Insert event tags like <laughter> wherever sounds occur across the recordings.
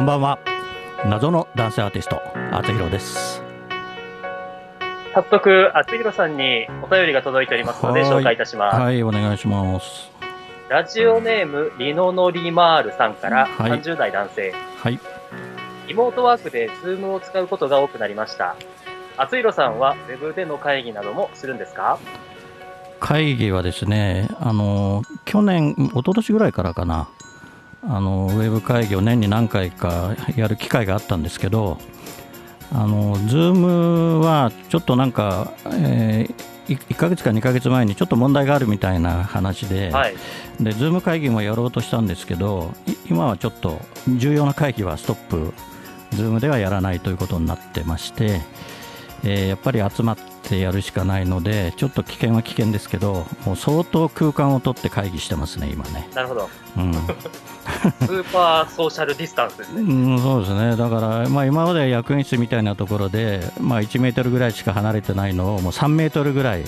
こんばんは。謎の男性アーティストあつひろです。早速、あつひろさんにお便りが届いておりますので、はい。紹介いたします。はいお願いします。ラジオネーム、リノノリマールさんから、はい。30代男性。はい。リモートワークで Zoom を使うことが多くなりました。あつひろさんは、ウェブでの会議などもするんですか？会議はですねあの去年一昨年ぐらいからかなあのウェブ会議を年に何回かやる機会があったんですけどあの Zoom はちょっとなんか、えー、1ヶ月か2ヶ月前にちょっと問題があるみたいな話で、はい。で Zoom 会議もやろうとしたんですけどい今はちょっと重要な会議はストップ Zoom ではやらないということになってまして、えーやっぱり集まってやるしかないのでちょっと危険は危険ですけどもう相当空間を取って会議してますね今ね、なるほど。うん。<laughs> スーパーソーシャルディスタンスですね。うん、そうですね。だから、まあ、今までは役員室みたいなところで、まあ、1メートルぐらいしか離れてないのをもう3メートルぐらい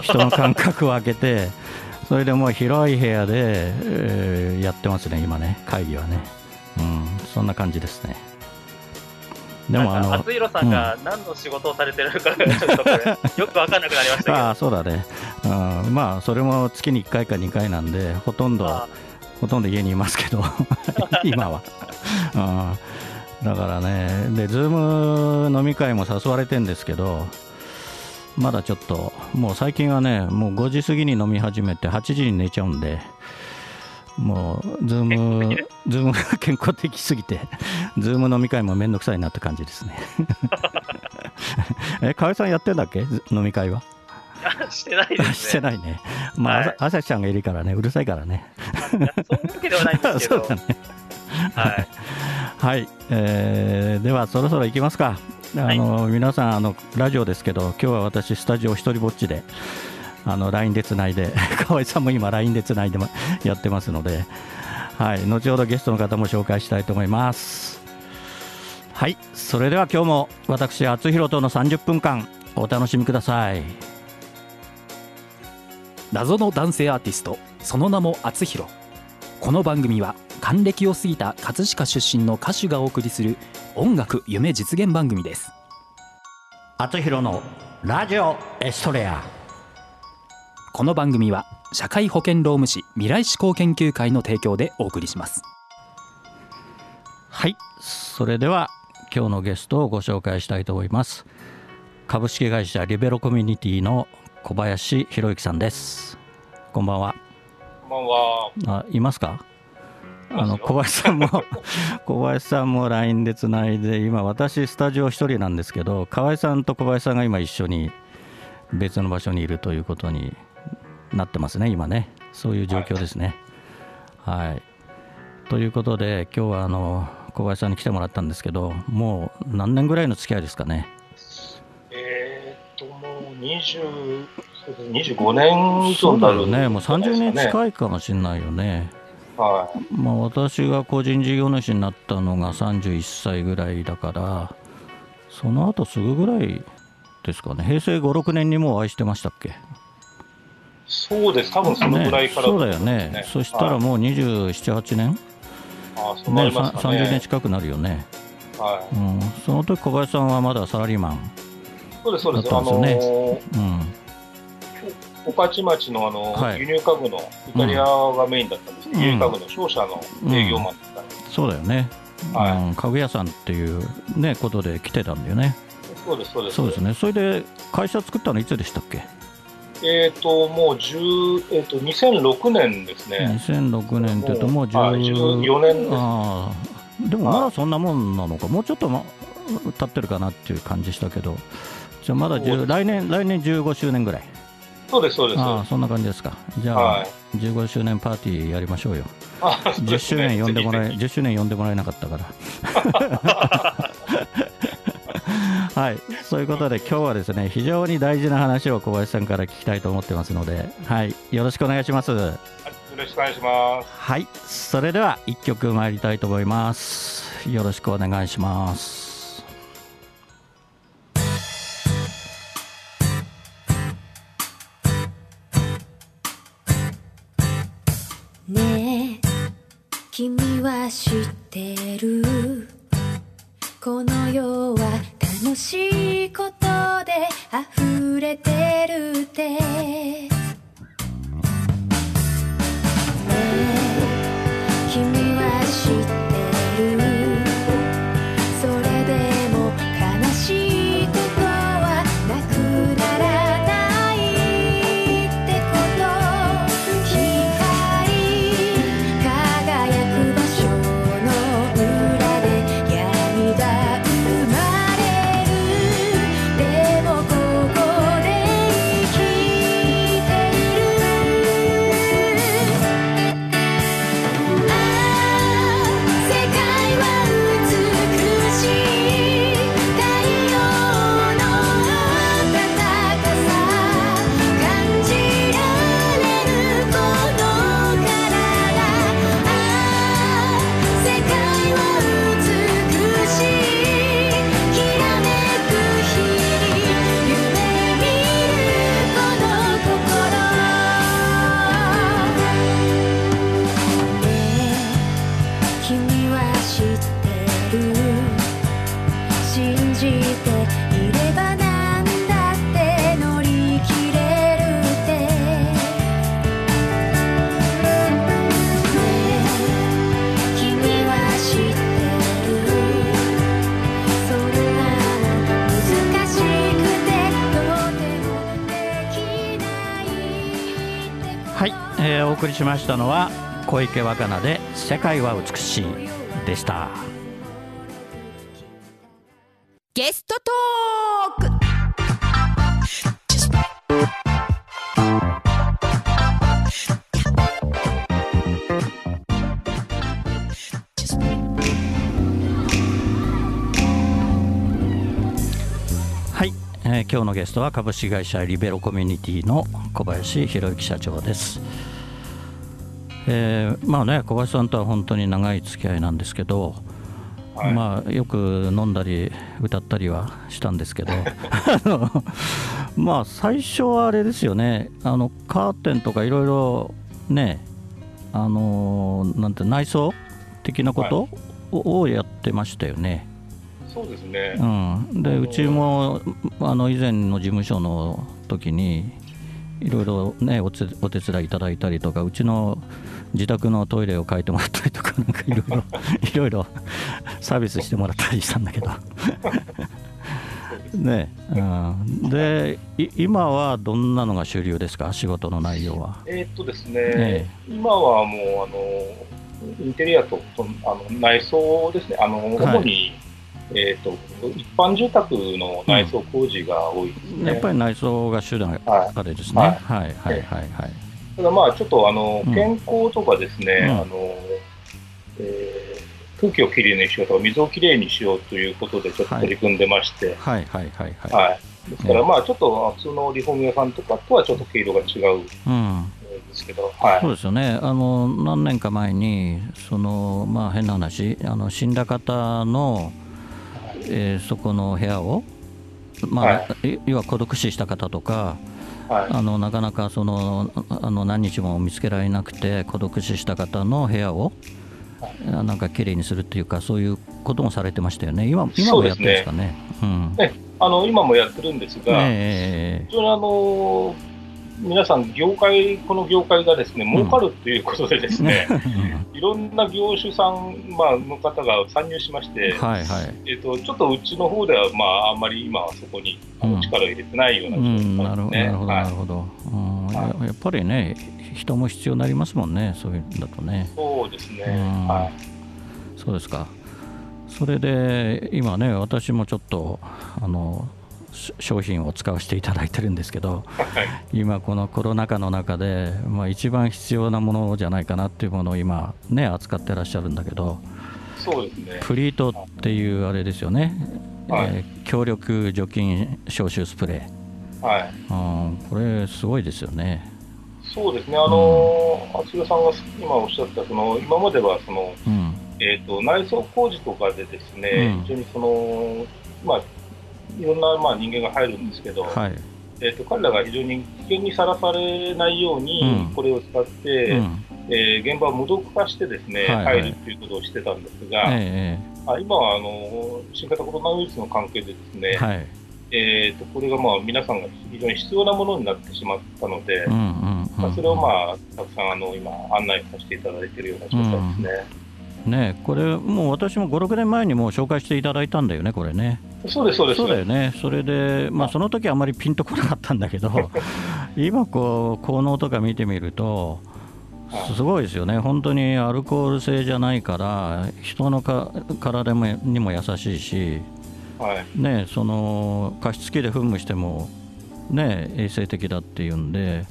人の間隔を空けて <laughs> それでもう広い部屋で、えーやってますね今ね会議はね、うん、そんな感じですねでもあのなんか、あつひろさんが何の仕事をされてるのかが、ちょっとこれ、<laughs> よくわかんなくなりましたけど。ああそうだね、うん、まあそれも月に1回か2回なんでほとんどあほとんど家にいますけど。<laughs> 今は、うん、だからねで Zoom 飲み会も誘われてんですけどまだちょっともう最近はねもう5時過ぎに飲み始めて8時に寝ちゃうんでもう Zoom Zoom が健康的すぎて Zoom 飲み会もめんどくさいなって感じですね。<laughs> え河合さんやってんだっけ？ず飲み会は？してないですね。<laughs> してないね。まあ、はい。朝朝日ちゃんがいるからね。うるさいからね。そういうわけではないんですけ <laughs> そど。はい。はい、えーではそろそろ行きますか。あの、皆さんあのラジオですけど、今日は私スタジオ一人ぼっちで。あの LINE でつないで河合さんも今 LINE でつないでまやってますので、はい、後ほどゲストの方も紹介したいと思いますはいそれでは今日も私厚弘との30分間お楽しみください。謎の男性アーティストその名も厚弘。この番組は還暦を過ぎた葛飾出身の歌手がお送りする音楽夢実現番組です。厚弘のラジオエストレア。この番組は社会保険労務士未来志向研究会の提供でお送りします。はいそれでは今日のゲストをご紹介したいと思います。株式会社リベロコミュニティの小林博之さんです。こんばんは。こんばんは。あいますか？あの小林さんも <laughs> 小林さんも LINE でつないで今私スタジオ一人なんですけど河合さんと小林さんが今一緒に別の場所にいるということになってますね今ね。そういう状況ですね。はい、ということで今日はあの小林さんに来てもらったんですけどもう何年ぐらいの付き合いですかね？えーっと、もう20そうです25年以そうになるよね。もう30年い。近いかもしれないよね。はまあ、私が個人事業主になったのが31歳ぐらいだからその後すぐぐらいですかね。平成56年にもうお会いしてましたっけ？い。そうです。多分そのぐらいから、ね、そうだよね。そしたらはいもう278年、あそうなねりますか30年ね。近くなるよね、はうん、その時小林さんはまだサラリーマン。い。そうです、そうです。だったあのんですー、うん。御徒町のあの、はい。輸入家具のイタリアがメインだったんですけど、うん。輸入家具の商社の営業マンでしたね。そうだよね、はい。うん、家具屋さんっていうねことで来てたんだよね。そうです、そうです。そうですね。それで会社作ったのいつでしたっけ？えーっと、もう10、えーっと、2006年ですね。2006年って言うともうはい10 14年です。ああでもまだそんなもんなのか、もうちょっと、ま、経ってるかなっていう感じしたけど、じゃあまだ10そう来年来年15周年ぐらい、そうです、そうです。ああそんな感じですか、じゃあ、はい。15周年パーティーやりましょうよ、あ10周年呼んでもらえ、ぜひぜ10周年呼んでもらえなかったから。<laughs> はい、そういうことで今日はですね非常に大事な話を小林さんから聞きたいと思ってますので、はい、よろしくお願いします。ひよろしくお願いします。はい、それでは一曲参りたいと思います。よろしくお願いします。ねえ君は知ってる？この世は楽しいことで溢れてるってじていればなんだって乗り切れるって君は知ってるそんな難しくてとてもできないってはい、えーお送りしましたのは小池若菜で「世界は美しい」でした。えー今日のゲストは株式会社リベロコミュニティの小林博之社長です。えーまあね小林さんとは本当に長い付き合いなんですけど、はいまあよく飲んだり歌ったりはしたんですけど <laughs> まあ最初はあれですよねあのカーテンとかいろいろねあのなんて内装的なことををやってましたよね。そうですね。うん、でうちもあの以前の事務所の時にいろいろねおつお手伝いいただいたりとかうちの自宅のトイレを変えてもらったりとかなんかいろいろ <laughs> いろいろサービスしてもらったりしたんだけど。<laughs> ね、うん、でい今はどんなのが主流ですか？仕事の内容は。えーっとですね、え今はもうあのインテリアとあの内装ですね、あの主に、えーっと一般住宅の内装工事が多いですね。やっぱり内装が主なはいあれですね、ははいい、はいはいはい。ただまあちょっとあのうん。健康とかですね、うん。あのえー空気をきれいにしようとか水をきれいにしようということでちょっと取り組んでまして、はいはいはいはい。はい。ですからまあちょっと普通のリフォーム屋さんとかとはちょっと毛色が違うん。うんですけど、はい。そうですよね。あの何年か前にその、まあ、変な話あの死んだ方の、えーそこの部屋を、まあはい。要は孤独死した方とかはい。あのなかなかそのあの何日も見つけられなくて孤独死した方の部屋を、あなんか綺麗にするっていうかそういうこともされてましたよね。今今もやってるんですかね。うん。ねあの今もやってるんですが、ええ非常にあの皆さん、業界、この業界がですね儲かるということでですね、<laughs> いろんな業種さん、まあ、の方が参入しまして、はいはい。えっとちょっとうちの方では、まあ、あんまり今はそこに力を入れてないような状況ですね。なるほど、はないるほど、うんはや。やっぱりね、人も必要になりますもんね、そういうんだとね。そうですね、うんはいそうですか。それで、今ね、私もちょっと、あの、し商品を使わせていただいてるんですけど、はい。今このコロナ禍の中で、まあ、一番必要なものじゃないかなっていうものを今ね扱ってらっしゃるんだけどそうですね、フリートっていうあれですよね、はい。えー強力除菌消臭スプレはい、ー、うん、これすごいですよね。そうですね、あの厚代さんが今おっしゃったその、今まではその、うん。えー、と内装工事とかでですね、うん。非常にその、まあ、いろんな、まあ、人間が入るんですけど、はい、えー、と彼らが非常に危険にさらされないように、うん。これを使って、うん。えー現場を無毒化してですね、はい。はい入るということをしてたんですが、えあ今はあの新型コロナウイルスの関係でですね、えはい。えー、とこれがまあ皆さんが非常に必要なものになってしまったので、うんうんうん。まあ、それをまあたくさんあの今案内させていただいているような状態ですね。ねこれもう私も56年前にもう紹介していただいたんだよねこれねそうですそうです。そうだよね。それでまあその時あまりピンとこなかったんだけど <laughs> 今こう効能とか見てみるとはいすごいですよね本当にアルコール性じゃないから人のか体もにも優しいしはいねその加湿器で噴霧してもね衛生的だっていうんで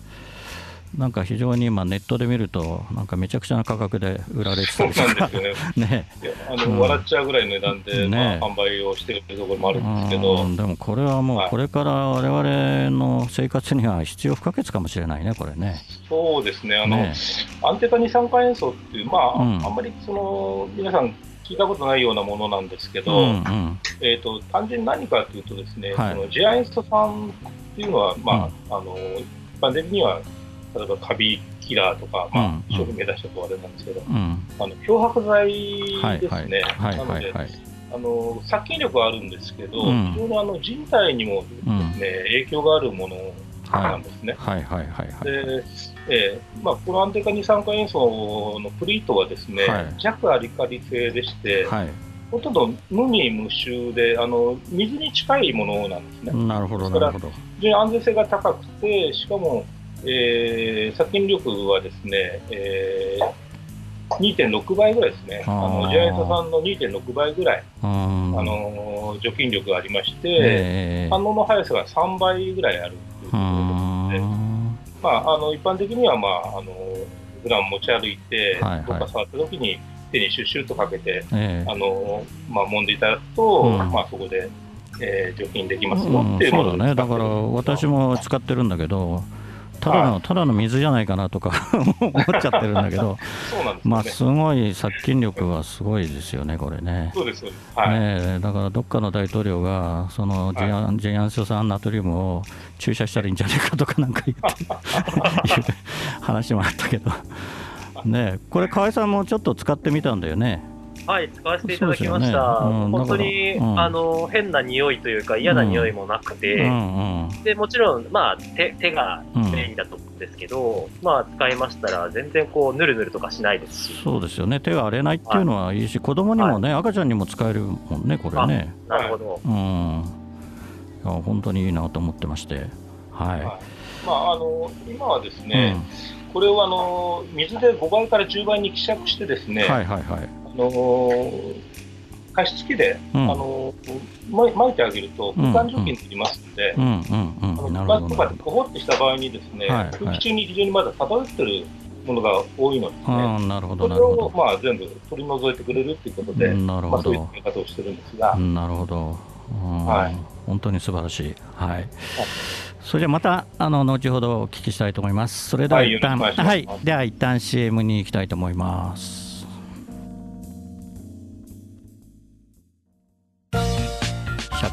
なんか非常に今ネットで見るとなんかめちゃくちゃな価格で売られてそうたりとか。なんですよね。<laughs> ね。あのうん。笑っちゃうぐらいの値段で、ねまあ、販売をしているところもあるんですけど、うん。でもこれはもうはい。これから我々の生活には必要不可欠かもしれないねこれね。そうですね、あのね。アンテカ二酸化塩素っていう、まあ、うん。あんまりその皆さん聞いたことないようなものなんですけど、うんうん。えー、と単純に何かというとですね、はい。そのジア塩素酸っていうのは、まああの一般的には例えばカビキラーとか、まあうん商品名出したとあれなんですけど、うん。あの漂白剤はいですね。はいなので、あの殺菌力はあるんですけど、うん。非常にあの人体にもですね、影響があるものなんですね。はいはいはいはい。でえーまあ、この安定化二酸化塩素のプリートはですね、はい。弱アリカリ性でして、はい。ほとんど無味無臭であの水に近いものなんですね。なるほどなるほど。非常に安全性が高くて、しかも、えー殺菌力はですね、えー2.6倍ぐらいですね、あのジャイアントさんの2.6倍ぐらい、うん。あの除菌力がありまして、ええ反応の速さが3倍ぐらいあるということうで、ん。まあ、あの一般的には、まあ、あの普段持ち歩いて、はいはい。どっか触った時に手にシュッシュッとかけて、ええ。あのまあ、揉んでいただくと、うん。まあ、そこで、えー除菌できますようんっていうものそうだね。だから私も使ってるんだけどただのただの水じゃないかなとか <laughs> 思っちゃってるんだけどそうなんですよね。まあすごい殺菌力はすごいですよねこれね。そうです、そうです。はい。ねえだからどっかの大統領がそのジェアンジェアンス酸ナトリウムを注射したらいいんじゃないかとかなんか言って <laughs> 話もあったけど、ねえこれ河合さんもちょっと使ってみたんだよね。はい、使わせていただきました。ね。うん本当に、うん。あの、変な匂いというか嫌な匂いもなくて、うんうんで、もちろん、まあ、手、手がメインだと思うんですけど、まあ、使いましたら、全然こう、ぬるぬるとかしないですし、そうですよね。手が荒れないっていうのはいいし子供にもね、赤ちゃんにも使えるもんねこれね。なるほど。うん。いや本当にいいなと思ってまして。ははい。まあ、あの今はですい、ね、これをあの水で5倍から10倍に希釈してですね、うん、はいはいはい。あの加湿器で、うんあのま巻いてあげるとうん空間除菌できますので、うんうんあうんなのとか。でポコってした場合にですね、はいはい空気中に非常にまだ漂ってるものが多いのですね、うんなるほそれどなるほをまあ全部取り除いてくれるっていうことで、ど。なるまあ、ほどそういう使。い方をしてるんですが、なるほど。うんはい本当に素晴らしい。はい。それではまたあの後ほどお聞きしたいと思います。それでははい一旦、よろしくお願いはい、では一旦 CM に行きたいと思います。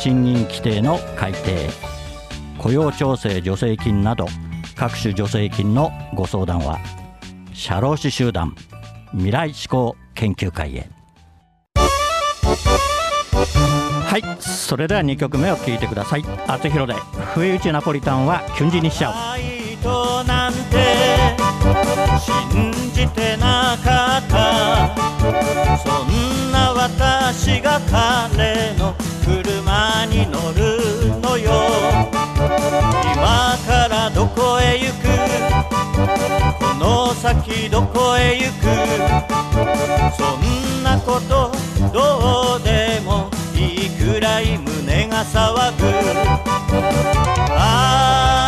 賃金規定の改定雇用調整助成金など各種助成金のご相談は社労士集団未来志向研究会へ。はいそれでは2曲目を聴いてください「あつひろで不意打ちナポリタンはキュンジにしちゃう」なんて信じてなかった。そんな私が彼の車に乗るのよ。今からどこへ行く？この先どこへ行く？そんなことどうでもいいくらい胸が騒ぐ。ああ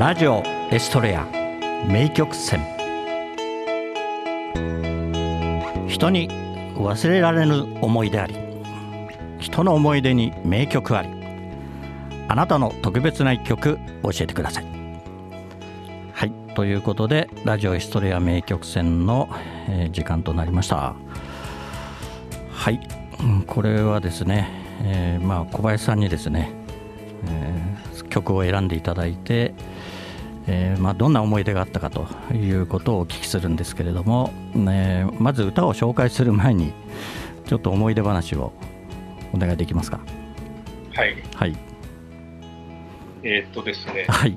ラジオエストレア名曲選人に忘れられぬ思い出あり人の思い出に名曲ありあなたの特別な一曲教えてください。はいということでラジオエストレア名曲選の、時間となりました。はいこれはですね、えーまあ、小林さんにですね、えー曲を選んでいただいて、えーまあ、どんな思い出があったかということをお聞きするんですけれども、ね、まず歌を紹介する前にちょっと思い出話をお願いできますか？はい。はい。えーっとですね、はい。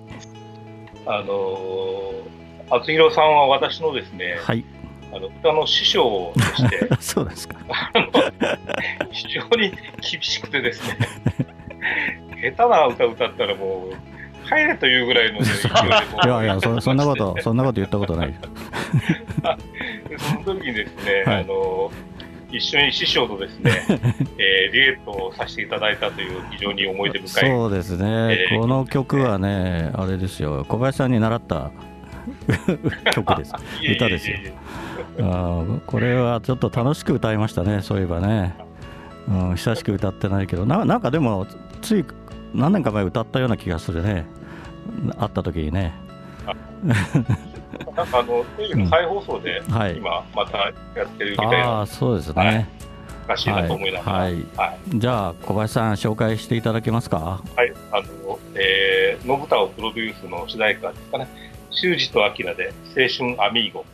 あのー、厚弘さんは私のですね、はい。あの歌の師匠でして、<laughs> そうですか。非常に厳しくてですね、<laughs> 下手な歌歌ったらもう、帰れというぐらいの、ね、勢いやいやそそんなことそんなこと言ったことない。で <laughs> その時にですね、はい。あの一緒に師匠とですね、<laughs> えー、デュエットをさせていただいたという非常に思い出深い。そうですね、えーこの曲はねあれですよ。小林さんに習った。<laughs> 曲です。歌ですよ。あーこれはちょっと楽しく歌いましたねそういえばね、うん、久しく歌ってないけど。ななんかでもつい何年か前歌ったような気がするね。会った時にね。なんかあのテレビの再放送で、はい。今またやってるみたいあな。あそうですはい。ね、おかしいなと思いながら、ははい。い。じゃあ小林さん紹介していただけますか？はい、あの、えー、信太をプロデュースの主題歌ですかね、修二と明で青春アミーゴ。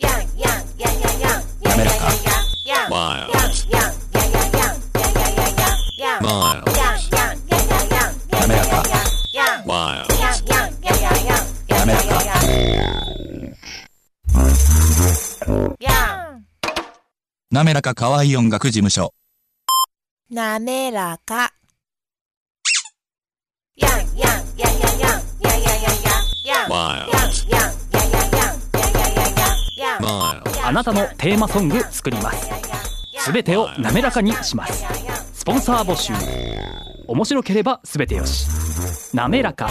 滑らか滑なめらか可愛い音楽事務所。なめらか。やんやんやんやんやんやんやんやんやんやんやんやんやんやんやんあなたのテーマソング作りますすべてを滑らかにしますスポンサー募集面白ければすべてよしなめらか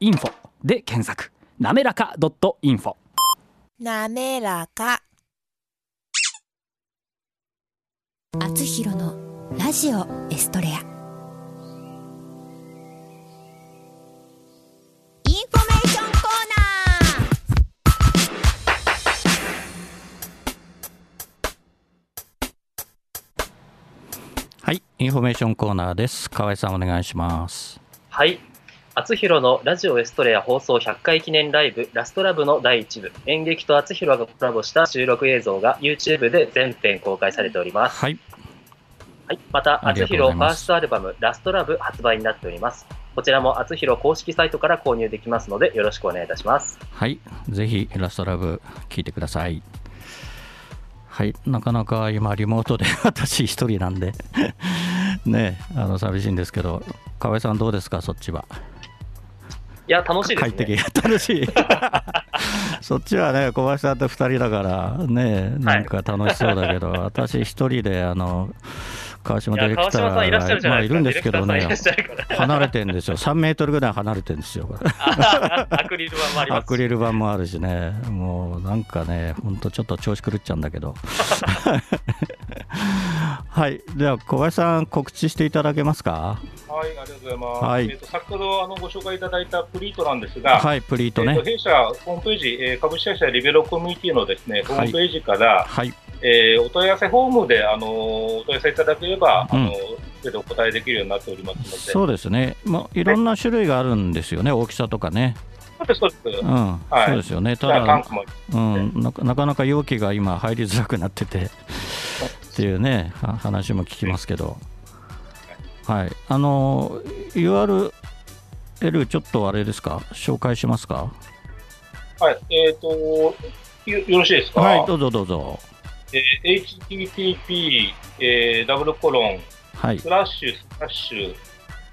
.info で検索なめらか .info なめらか。ひろのラジオエストレア。インフォメーションコーナーはいインフォメーションコーナーです。河合さんお願いします。はい。厚弘のラジオエストレア放送100回記念ライブラストラブの第1部演劇と厚弘がコラボした収録映像が YouTube で全編公開されております。はいはい。また、厚弘ファーストアルバムラストラブ発売になっております。こちらも厚弘公式サイトから購入できますのでよろしくお願いいたします。はい、ぜひラストラブ聞いてください。はい、なかなか今リモートで <laughs> 私一人なんでねあの寂しいんですけど、河合さんどうですかそっちは？いや、楽しいですね。快適 <laughs> 楽しい。<laughs> そっちはね小林さんと二人だからねなんか楽しそうだけど、<laughs> 私一人であの川島ディレクタ川島さんいらっしゃるーがまあいじゃないですか。るんですけどね。離れてんですよ3メートルぐらい離れてるんですよアクリル板もありますし。アクリル板もあるしね、もうなんかね、ほんとちょっと調子狂っちゃうんだけど。はい、では小林さん、告知していただけますか？はい、ありがとうございます。はい。えっ、と、先ほどあのご紹介いただいたプリートなんですが、はい、プリートね。えーと。弊社ホームページ、えー株式会社リベロコミュニティのですね、ホームページから、はい、えーお問い合わせフォームで、あのーお問い合わせいただければ、うん。あのでお答えできるようになっておりますので、そうですね、まあ、いろんな種類があるんですよね、大きさとかね。そうです、そうです。うん、はい。そうですよね。ただ、うん、なかなか容器が今入りづらくなっててっていうね、は話も聞きますけど。はい、あの URL ちょっとあれですか、紹介しますか？はい、えっ、とよ、よろしいですか？はい、どうぞどうぞ。えー http、えーダブルコロン、はい、スラッシュスラッシュ、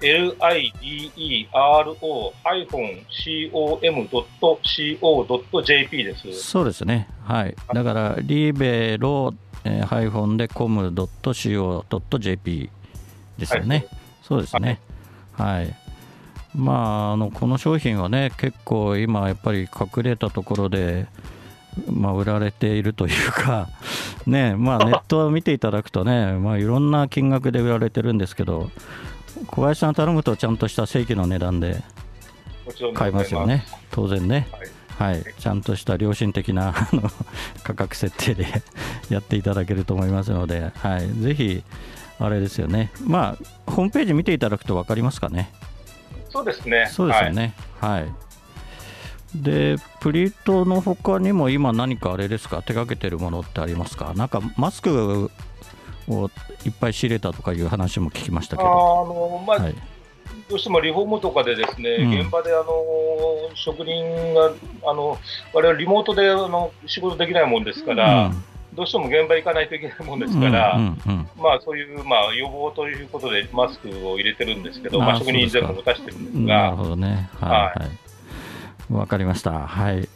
lidero-com.co.jp です。そうですね、はい、だから、リベロ、えーハイフォンでコム .co.jp ですよね、はい。そうですね、はい。まあ、あのこの商品はね、結構今、やっぱり隠れたところで、まあ、売られているというか、<laughs> ねまあ、ネットを見ていただくとね、まあ、いろんな金額で売られてるんですけど、小林さん頼むと、ちゃんとした正規の値段で買いますよね、当然ね。はいはい、ちゃんとした良心的な <laughs> 価格設定で <laughs> やっていただけると思いますので、はい、ぜひ、あれですよね、まあ、ホームページ見ていただくと分かりますかね。そうですね。そうですよね。はい。で、プリートの他にも今何かあれですか、手掛けてるものってありますか？なんかマスクをいっぱい仕入れたとかいう話も聞きましたけはい。あど。の、まあ、はい。どうしてもリフォームとかでですね、うん現場であの職人があの我々リモートであの仕事できないもんですから、どうしても現場行かないといけないもんですから、うんうんうんまあそういうまあ予防ということでマスクを入れてるんですけど、あーまあ職人全部持たしてるんですなるが、ほどね。はい、ははい。わ、かりました。はい。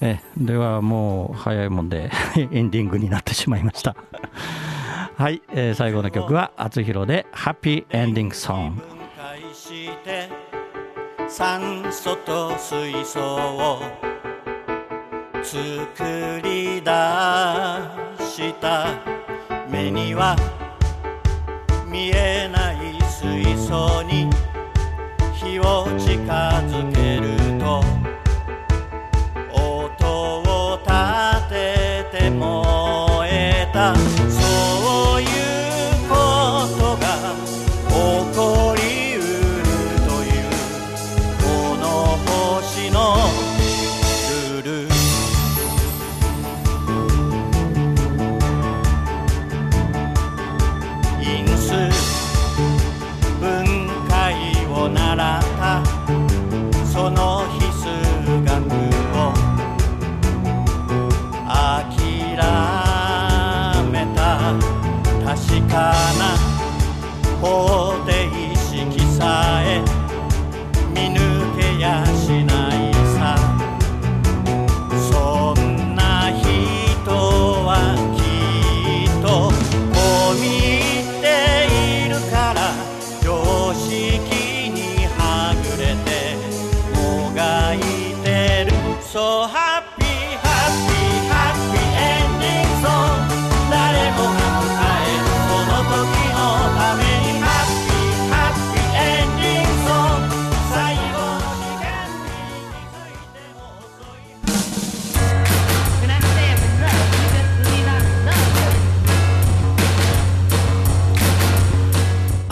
え、ではもう早いもんで <laughs> エンディングになってしまいました。はい、えー最後の曲はあつひろでハッピーエンディングソング。て酸素と水素を作り出した。目には見えない水素に火を近づける。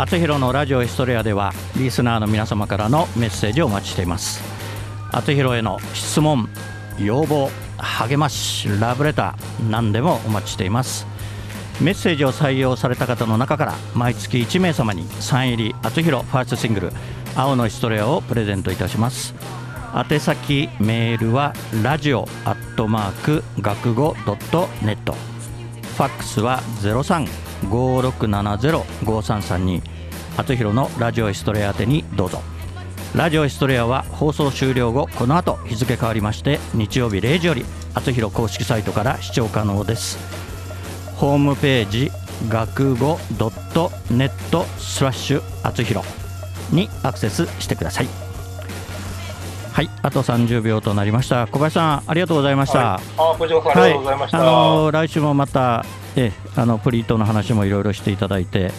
あつひろのラジオエストレアではリスナーの皆様からのメッセージをお待ちしています。あつひろへの質問要望励ましラブレター何でもお待ちしています。メッセージを採用された方の中から毎月1名様にサイン入りあつひろファーストシングル「青のエストレア」をプレゼントいたします。宛先メールはラジオアットマーク学語 .net ファックスは03 5670-5332初弘のラジオエストレア宛にどうぞ。ラジオエストレアは放送終了後この後日付変わりまして日曜日0時より厚弘公式サイトから視聴可能です。ホームページ学語 .net スラッシュ厚弘にアクセスしてください。はいあと30秒となりました。小林さんありがとうございました、はい、あこちらこそありがとうございました、はい、あのー、来週もまたえあのプリートの話もいろいろしていただいて、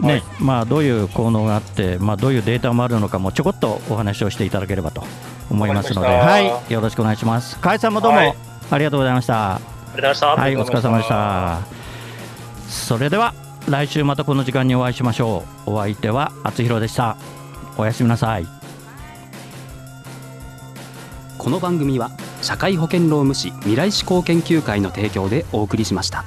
ねはいまあ、どういう効能があって、まあ、どういうデータもあるのかもちょこっとお話をしていただければと思いますので、はい、よろしくお願いします。甲斐さんもどうも、はいありがとうございました。ありがとうございました。はい、お疲れ様でした。それでは来週またこの時間にお会いしましょう。お相手はあつひろでした。おやすみなさい。この番組は社会保険労務士未来志向研究会の提供でお送りしました